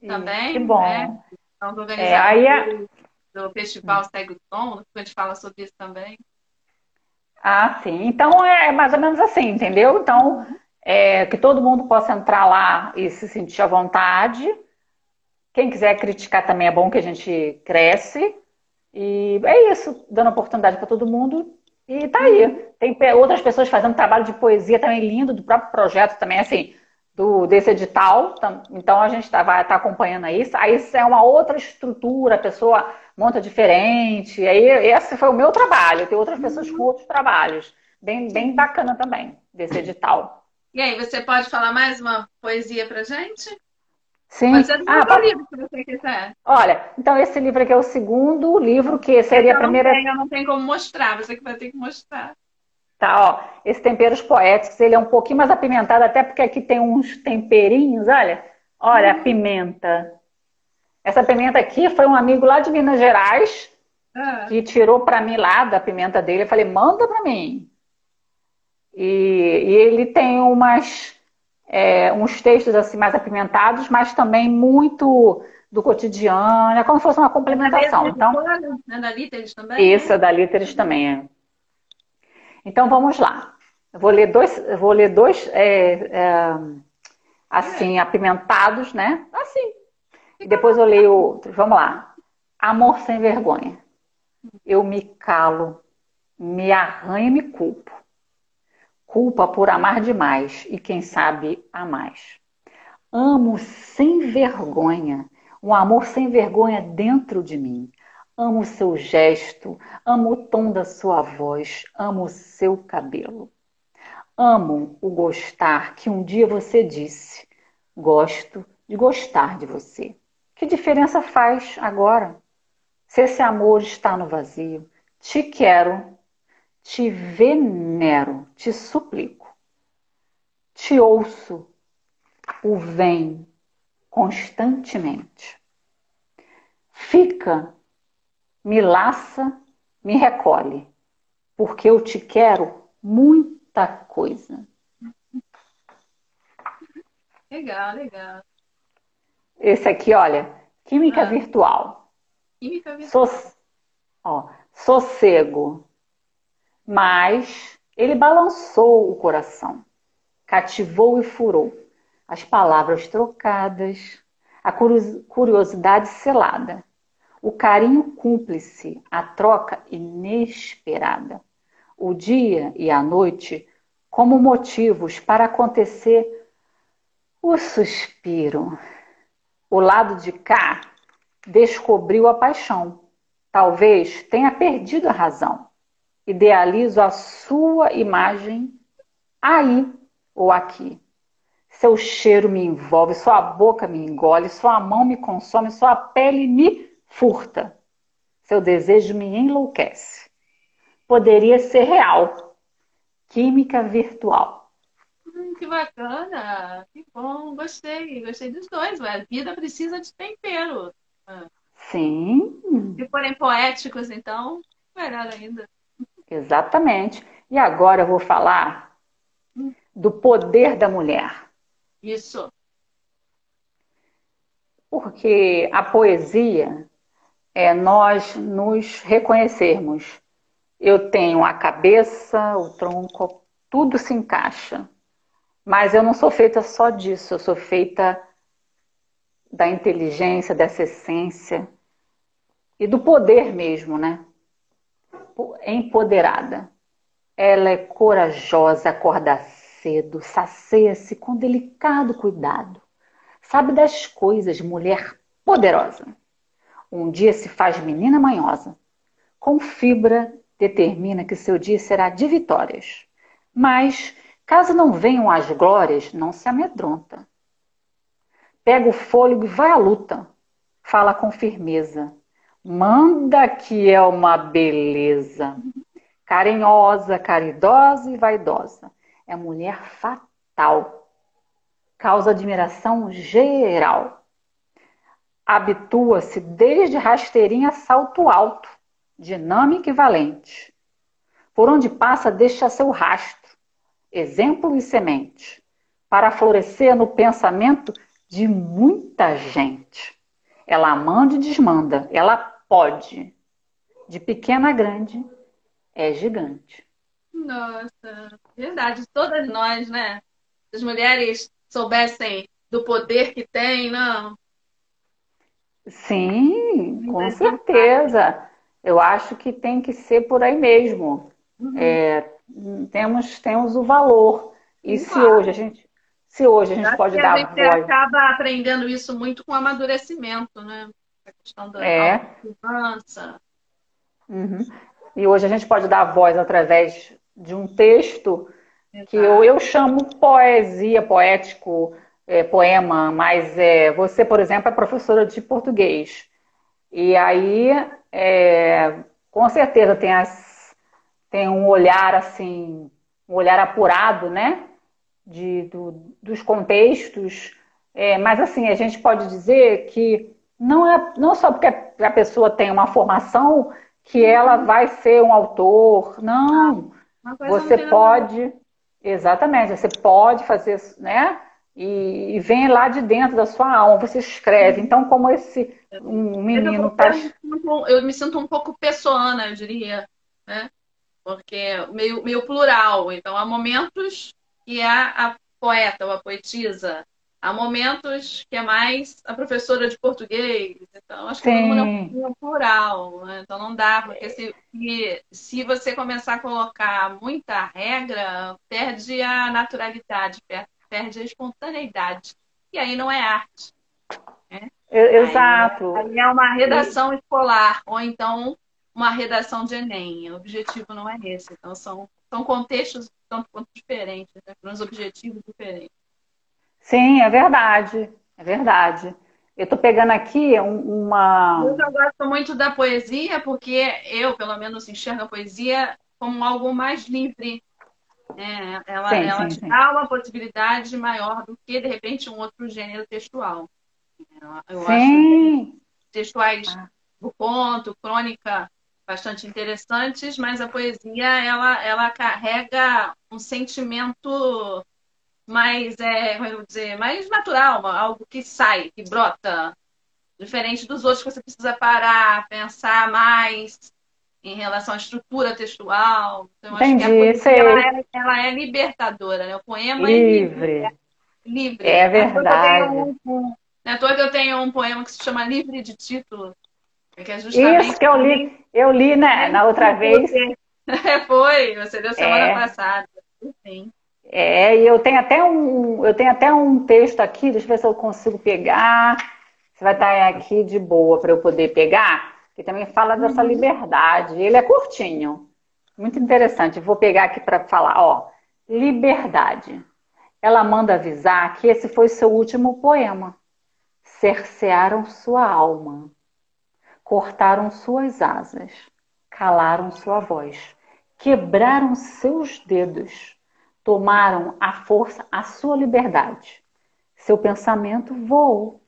Também. Que bom. Né? Então, do é, aí a... do Festival Segue o Tom, a gente fala sobre isso também. Ah, sim. Então é mais ou menos assim, entendeu? Então, é, que todo mundo possa entrar lá e se sentir à vontade. Quem quiser criticar também é bom que a gente cresce. E é isso, dando oportunidade para todo mundo e tá aí. Tem outras pessoas fazendo trabalho de poesia também lindo, do próprio projeto também, assim, do, desse edital. Então a gente tá, vai estar tá acompanhando isso. Aí isso é uma outra estrutura, a pessoa monta diferente. Aí esse foi o meu trabalho. Tem outras pessoas com outros trabalhos. Bem, bem bacana também, desse edital. E aí, você pode falar mais uma poesia pra gente? Sim. Mas é do ah, pode... livro, se você quiser. Olha, então esse livro aqui é o segundo livro, que seria a primeira. Não tem, eu não tenho como mostrar, você que vai ter que mostrar. Tá, ó. Esse Temperos Poéticos, ele é um pouquinho mais apimentado, até porque aqui tem uns temperinhos, olha. Olha, hum. a pimenta. Essa pimenta aqui foi um amigo lá de Minas Gerais ah. que tirou para mim lá da pimenta dele. Eu falei, manda para mim. E, e ele tem umas é, uns textos assim mais apimentados, mas também muito do cotidiano, é como se fosse uma complementação. Então, é da Líteres também? Isso, é da Líteres também. É. Então vamos lá. Eu vou ler dois, vou ler dois é, é, assim, apimentados, né? Assim. E depois eu leio outros. Vamos lá. Amor sem vergonha. Eu me calo, me arranho e me culpo culpa por amar demais e, quem sabe, a mais. Amo sem vergonha, um amor sem vergonha dentro de mim. Amo o seu gesto, amo o tom da sua voz, amo o seu cabelo. Amo o gostar que um dia você disse. Gosto de gostar de você. Que diferença faz agora? Se esse amor está no vazio, te quero, te venero, te suplico. Te ouço, o vem constantemente. Fica me laça, me recolhe, porque eu te quero muita coisa. Legal, legal. Esse aqui, olha, química ah. virtual. Química virtual. So, ó, sossego. Mas ele balançou o coração, cativou e furou as palavras trocadas, a curiosidade selada o carinho cúmplice, a troca inesperada, o dia e a noite como motivos para acontecer o suspiro. O lado de cá descobriu a paixão. Talvez tenha perdido a razão. Idealizo a sua imagem aí ou aqui. Seu cheiro me envolve, sua boca me engole, sua mão me consome, sua pele me furta. Seu desejo me enlouquece. Poderia ser real. Química virtual. Hum, que bacana, que bom, gostei, gostei dos dois. A vida precisa de tempero. Ah. Sim. Se forem poéticos, então, melhor ainda. Exatamente. E agora eu vou falar do poder da mulher. Isso. Porque a poesia é nós nos reconhecermos. Eu tenho a cabeça, o tronco, tudo se encaixa. Mas eu não sou feita só disso, eu sou feita da inteligência, dessa essência e do poder mesmo, né? Empoderada. Ela é corajosa, acorda cedo, sacia-se com delicado cuidado. Sabe das coisas, mulher poderosa. Um dia se faz menina manhosa. Com fibra, determina que seu dia será de vitórias. Mas, caso não venham as glórias, não se amedronta. Pega o fôlego e vai à luta. Fala com firmeza. Manda que é uma beleza. Carinhosa, caridosa e vaidosa. É mulher fatal. Causa admiração geral habitua-se desde rasteirinha a salto alto, dinâmica e valente. Por onde passa, deixa seu rastro, exemplo e semente, para florescer no pensamento de muita gente. Ela manda e desmanda, ela pode. De pequena a grande, é gigante. Nossa, verdade. Todas nós, né? Se as mulheres soubessem do poder que têm, não, Sim, com certeza. Eu acho que tem que ser por aí mesmo. Uhum. É, temos, temos o valor. E se hoje a gente, se hoje a gente pode dar a gente voz... acaba aprendendo isso muito com amadurecimento, né? A questão da é. Uhum. E hoje a gente pode dar voz através de um texto Exato. que eu, eu chamo poesia, poético, é, poema, mas é, você, por exemplo, é professora de português. E aí, é, com certeza, tem, as, tem um olhar assim, um olhar apurado, né? De, do, dos contextos. É, mas assim, a gente pode dizer que não é não só porque a pessoa tem uma formação que ela vai ser um autor. Não. Você pode. Exatamente, você pode fazer, né? e, e vem lá de dentro da sua alma, você escreve. Então, como esse um menino está. Eu, eu, me sinto um pouco pessoana, eu diria, né? Porque meio, meio plural. Então, há momentos que é a poeta ou a poetisa, há momentos que é mais a professora de português. Então, acho que todo mundo é um plural. Né? Então, não dá, porque se, se você começar a colocar muita regra, perde a naturalidade, perde perde a espontaneidade. E aí não é arte. Né? Exato. Aí, aí é uma redação escolar, ou então uma redação de Enem. O objetivo não é esse. Então, são, são contextos tanto quanto diferentes, né? para uns objetivos diferentes. Sim, é verdade. É verdade. Eu estou pegando aqui uma. Eu gosto muito da poesia, porque eu, pelo menos, enxergo a poesia como algo mais livre. Né? Ela, sim, ela sim, te sim. dá uma possibilidade maior do que, de repente, um outro gênero textual. Eu sim. acho textuais ah. do conto, crônica, bastante interessantes, mas a poesia ela, ela carrega um sentimento mais, é, como eu vou dizer, mais natural, algo que sai, que brota, diferente dos outros que você precisa parar, pensar mais em relação à estrutura textual. Então, Entendi, acho que a poesia ela é, ela é, libertadora, né? O poema livre. é livre. É, livre. é verdade. Não é à toa que eu tenho um poema que se chama Livre de Título, que é justamente... Isso que eu li, eu li, né, na outra vez. Foi, você deu semana é. passada. Sim. É, e eu tenho até um, eu tenho até um texto aqui, deixa eu ver se eu consigo pegar. Você vai estar aqui de boa para eu poder pegar, que também fala dessa uhum. liberdade. Ele é curtinho, muito interessante. vou pegar aqui para falar, ó, liberdade. Ela manda avisar que esse foi seu último poema. Cercearam sua alma, cortaram suas asas, calaram sua voz, quebraram seus dedos tomaram a força, a sua liberdade. Seu pensamento voou.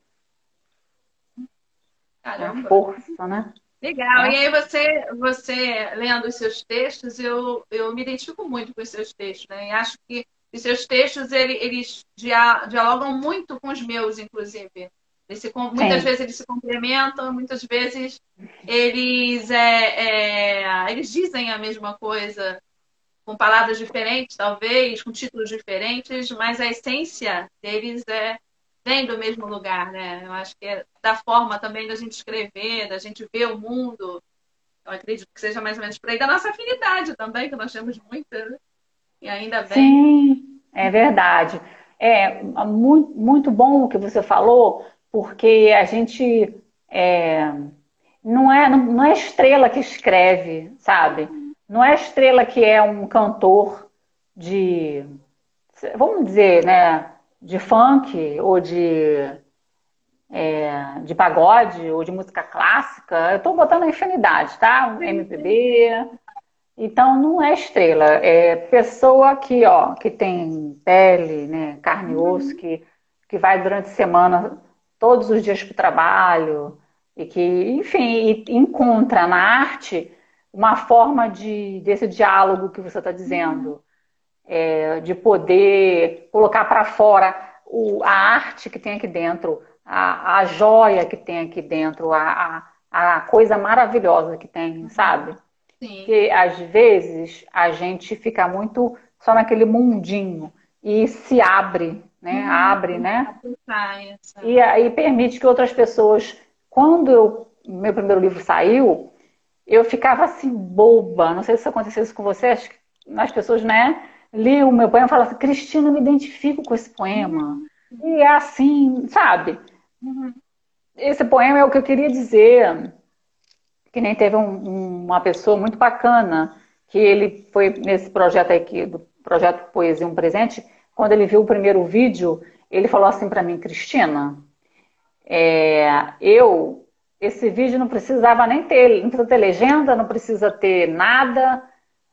Caramba. A força, né? Legal. É. E aí você, você lendo os seus textos, eu, eu me identifico muito com os seus textos, né? E acho que os seus textos, eles, eles dialogam muito com os meus, inclusive. Eles se, muitas Sim. vezes eles se complementam, muitas vezes eles, é, é, eles dizem a mesma coisa com palavras diferentes, talvez, com títulos diferentes, mas a essência deles é vem do mesmo lugar, né? Eu acho que é da forma também da gente escrever, da gente ver o mundo. Eu acredito que seja mais ou menos por aí da nossa afinidade também, que nós temos muita, né? e ainda bem. Sim, é verdade. É muito, muito bom o que você falou, porque a gente é, não, é, não é estrela que escreve, sabe? Não é estrela que é um cantor de, vamos dizer, né, de funk ou de, é, de pagode ou de música clássica. Eu estou botando a infinidade, tá? MPB. Então não é estrela, é pessoa que, ó, que tem pele, né, carne e osso, que, que vai durante a semana todos os dias para o trabalho e que, enfim, encontra na arte uma forma de, desse diálogo que você está dizendo, é, de poder colocar para fora o, a arte que tem aqui dentro, a, a joia que tem aqui dentro, a, a, a coisa maravilhosa que tem, sabe? Sim. Porque às vezes a gente fica muito só naquele mundinho e se abre, né? Uhum. Abre, né? E aí permite que outras pessoas, quando eu, meu primeiro livro saiu, eu ficava assim, boba. Não sei se isso aconteceu isso com você, acho que as pessoas, né, liam o meu poema e falavam assim, Cristina, eu me identifico com esse poema. Uhum. E é assim, sabe? Uhum. Esse poema é o que eu queria dizer. Que nem teve um, uma pessoa muito bacana, que ele foi nesse projeto aqui, do projeto Poesia Um Presente, quando ele viu o primeiro vídeo, ele falou assim para mim, Cristina, é, eu esse vídeo não precisava nem ter, não precisa ter legenda, não precisa ter nada,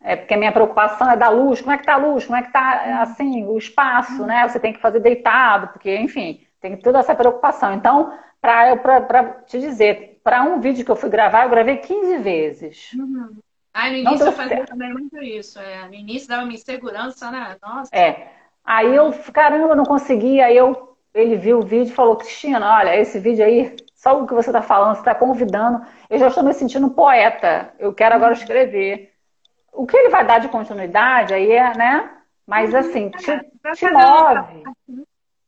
é porque a minha preocupação é da luz, como é que tá a luz, como é que tá assim, o espaço, né? Você tem que fazer deitado, porque, enfim, tem toda essa preocupação. Então, para te dizer, para um vídeo que eu fui gravar, eu gravei 15 vezes. Uhum. Ah, no início eu fazia também muito isso. É. No início dava uma insegurança, né? Nossa. É. Aí eu, caramba, não consegui. Aí eu, ele viu o vídeo e falou, Cristina, olha, esse vídeo aí só o que você está falando, você está convidando. Eu já estou me sentindo poeta. Eu quero agora escrever. O que ele vai dar de continuidade aí é, né? Mas assim, te, te move.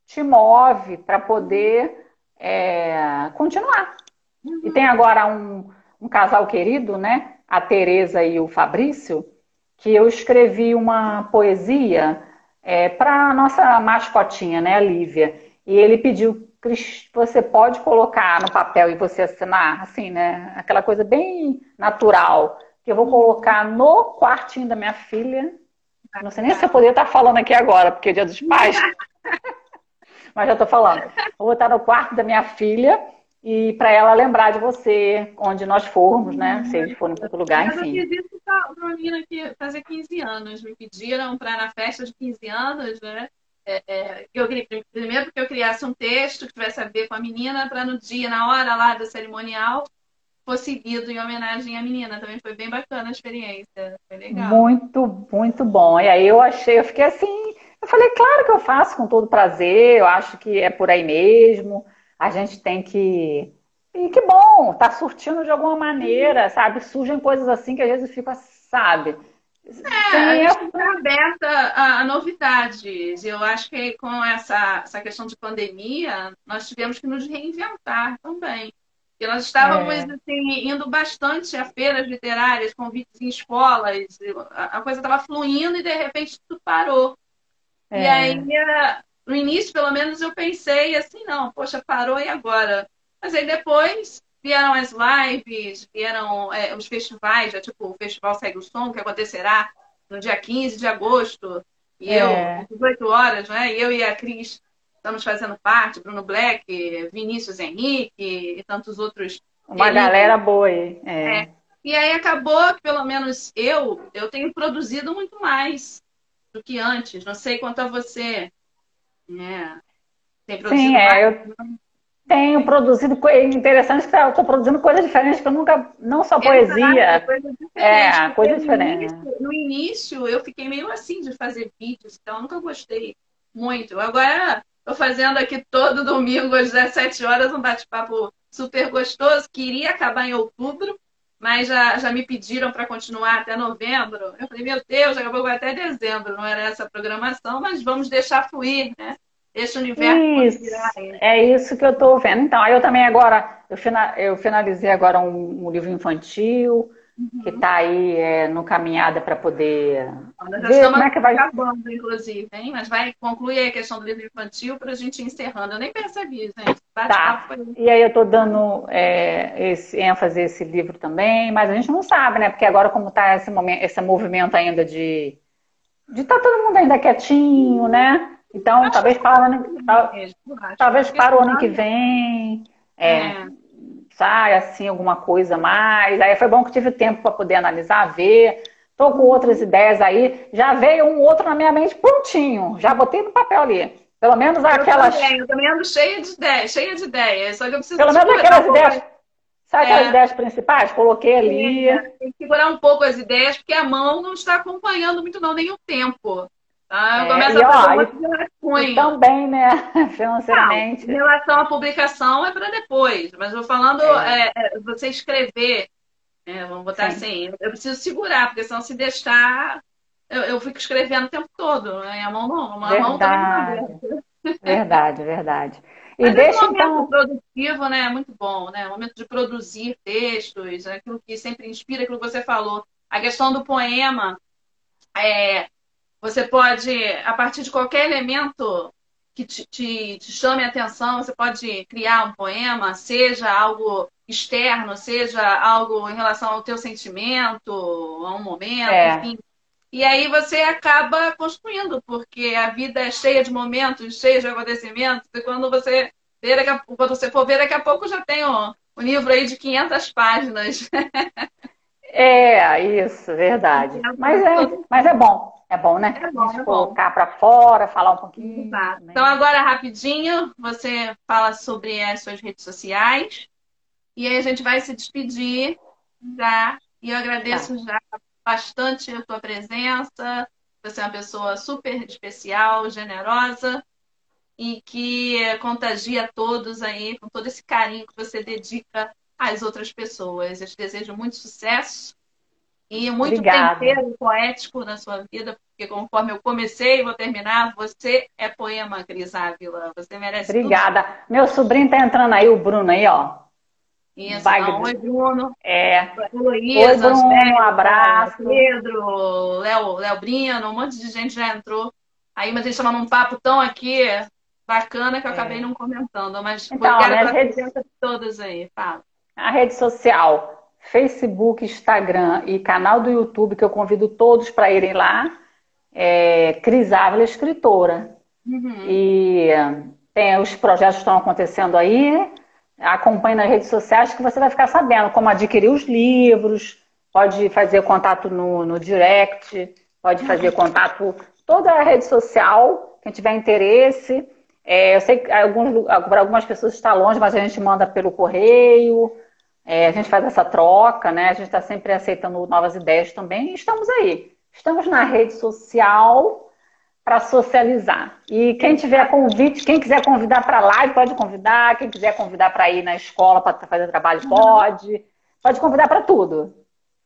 Te move para poder é, continuar. E tem agora um, um casal querido, né? A Tereza e o Fabrício, que eu escrevi uma poesia é, para a nossa mascotinha, né, Lívia. E ele pediu você pode colocar no papel e você assinar, assim, né? Aquela coisa bem natural. Que eu vou colocar no quartinho da minha filha. Não sei nem se eu poderia estar falando aqui agora, porque é dia dos pais. Mas já estou falando. Vou botar no quarto da minha filha e para ela lembrar de você, onde nós formos, né? Se eles forem para outro lugar, enfim. Eu fiz isso para uma menina que fazia 15 anos. Me pediram para na festa de 15 anos, né? É, é, eu queria, primeiro porque eu criasse um texto que tivesse a ver com a menina, para no dia, na hora lá do cerimonial, fosse lido em homenagem à menina. Também foi bem bacana a experiência. Foi legal. Muito, muito bom. E aí eu achei, eu fiquei assim, eu falei, claro que eu faço com todo prazer, eu acho que é por aí mesmo. A gente tem que. E que bom, tá surtindo de alguma maneira, sabe? Surgem coisas assim que às vezes fica, sabe? É, a gente está aberta a, a, novidades. Eu acho que com essa, essa questão de pandemia, nós tivemos que nos reinventar também. E nós estávamos é. assim, indo bastante a feiras literárias, convites em escolas, a, a coisa estava fluindo e de repente tudo parou. É. E aí, no início, pelo menos, eu pensei assim, não, poxa, parou e agora? Mas aí depois vieram as lives, vieram é, os festivais, já, tipo o Festival Segue o Som, que acontecerá no dia 15 de agosto. E é. eu, 18 horas, né? Eu e a Cris estamos fazendo parte, Bruno Black, Vinícius Henrique e tantos outros. Uma galera boa aí. É. é. E aí acabou que, pelo menos eu, eu tenho produzido muito mais do que antes. Não sei quanto a você. Né? Tem produzido Sim, é? Eu tenho produzido coisas interessantes, eu estou produzindo coisas diferentes que eu nunca, não só poesia. Coisa é, coisa diferente. No, no início, eu fiquei meio assim de fazer vídeos, então eu nunca gostei muito. Agora estou fazendo aqui todo domingo às 17 horas um bate-papo super gostoso, que iria acabar em outubro, mas já, já me pediram para continuar até novembro. Eu falei, meu Deus, acabou até dezembro, não era essa a programação, mas vamos deixar fluir, né? Esse universo. Isso, é isso que eu estou vendo. Então, aí eu também agora, eu, eu finalizei agora um, um livro infantil, uhum. que está aí é, no caminhada para poder Nós ver como é que vai... acabando, inclusive, hein? Mas vai concluir a questão do livro infantil para a gente ir encerrando. Eu nem percebi, gente. Tá. E aí eu estou dando é, esse ênfase a esse livro também, mas a gente não sabe, né? Porque agora como está esse, momento, esse movimento ainda de de estar tá todo mundo ainda quietinho, né? Então, Acho talvez para o ano, talvez para o ano que vem é, é. saia assim alguma coisa mais. Aí foi bom que tive tempo para poder analisar, ver. Estou com outras ideias aí. Já veio um outro na minha mente prontinho. Já botei no papel ali. Pelo menos aquelas. Eu também, eu também ando cheia de ideias, cheia de ideias. Só que eu preciso Pelo menos aquelas ideias. Sabe aquelas é. ideias principais? Coloquei ali. É, tem que segurar um pouco as ideias, porque a mão não está acompanhando muito, não, nem o tempo. Ah, começa é, a fazer ó, e, também, né? Financeiramente. Não, em relação à publicação é para depois, mas eu falando é. É, você escrever, né, vamos botar Sim. assim, eu preciso segurar, porque senão se deixar, eu, eu fico escrevendo o tempo todo, né? a mão não, a verdade. mão tá Verdade, verdade. E mas deixa momento então... produtivo, né? É muito bom, né? O momento de produzir textos, aquilo que sempre inspira, aquilo que você falou. A questão do poema, é, você pode, a partir de qualquer elemento que te, te, te, chame a atenção, você pode criar um poema, seja algo externo, seja algo em relação ao teu sentimento, a um momento, é. enfim. E aí você acaba construindo, porque a vida é cheia de momentos, cheia de acontecimentos, e quando você ver, quando você for ver, daqui a pouco já tem um, um livro aí de 500 páginas. É, isso, verdade. Mas é, mas é bom. É bom, né? É bom, é colocar para fora, falar um pouquinho. Exato. Então, agora, rapidinho, você fala sobre as suas redes sociais. E aí a gente vai se despedir já. E eu agradeço tá. já bastante a tua presença. Você é uma pessoa super especial, generosa e que contagia todos aí com todo esse carinho que você dedica às outras pessoas. Eu te desejo muito sucesso e muito Obrigada. tempero poético na sua vida, porque conforme eu comecei e vou terminar, você é poema, Cris Ávila. Você merece Obrigada. Tudo. Meu sobrinho tá entrando aí, o Bruno aí, ó. Isso, não. Oi, Bruno. É. Luísa, Oi, Bruno, um abraço. Pedro, Léo, Léo Brino, um monte de gente já entrou. Aí, mas eles chamam um papo tão aqui bacana que eu acabei é. não comentando, mas então, obrigada pela redes... presença de todas aí. Fala. A rede social, Facebook, Instagram e canal do YouTube, que eu convido todos para irem lá, é Cris Ávila, escritora. Uhum. E tem os projetos que estão acontecendo aí, acompanhe nas redes sociais que você vai ficar sabendo como adquirir os livros, pode fazer contato no, no direct, pode fazer uhum. contato toda a rede social, quem tiver interesse. É, eu sei que alguns, para algumas pessoas está longe, mas a gente manda pelo correio, é, a gente faz essa troca, né? A gente está sempre aceitando novas ideias também. Estamos aí. Estamos na rede social para socializar. E quem tiver convite, quem quiser convidar para live, pode convidar. Quem quiser convidar para ir na escola para fazer trabalho, uhum. pode. Pode convidar para tudo.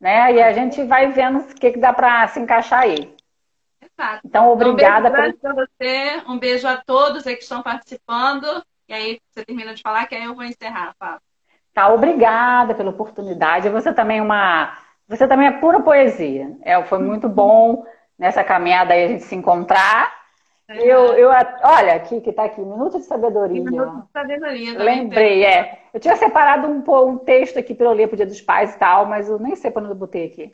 Né? E a gente vai vendo o que, que dá para se encaixar aí. Exato. Então, obrigada. Então, um beijo para você, um beijo a todos que estão participando. E aí, você termina de falar, que aí eu vou encerrar, Fábio. Tá, obrigada pela oportunidade. Você também é uma. Você também é pura poesia. É, foi muito bom nessa caminhada aí a gente se encontrar. É. Eu, eu, olha, aqui que está aqui, Minuto de Sabedoria. Minuto de Sabedoria. Lembrei, é. Eu tinha separado um, um texto aqui para eu ler para o Dia dos Pais e tal, mas eu nem sei quando eu botei aqui.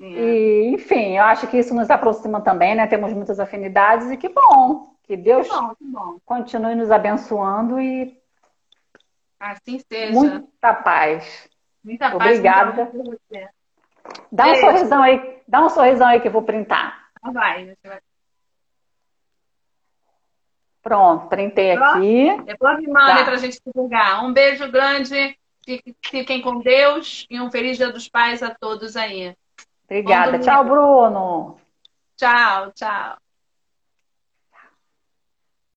É. E, enfim, eu acho que isso nos aproxima também, né? Temos muitas afinidades e que bom. Que Deus que bom, que bom. continue nos abençoando e. Assim seja. Muita paz. Muita Obrigada. paz. Obrigada. Dá um sorrisão aí, dá um sorrisão aí que eu vou printar. Ah, vai, vai. Pronto, printei aqui. Depois me manda tá. para a gente divulgar. Um beijo grande, fiquem com Deus e um feliz Dia dos Pais a todos aí. Obrigada. Tchau, Bruno. Tchau, tchau.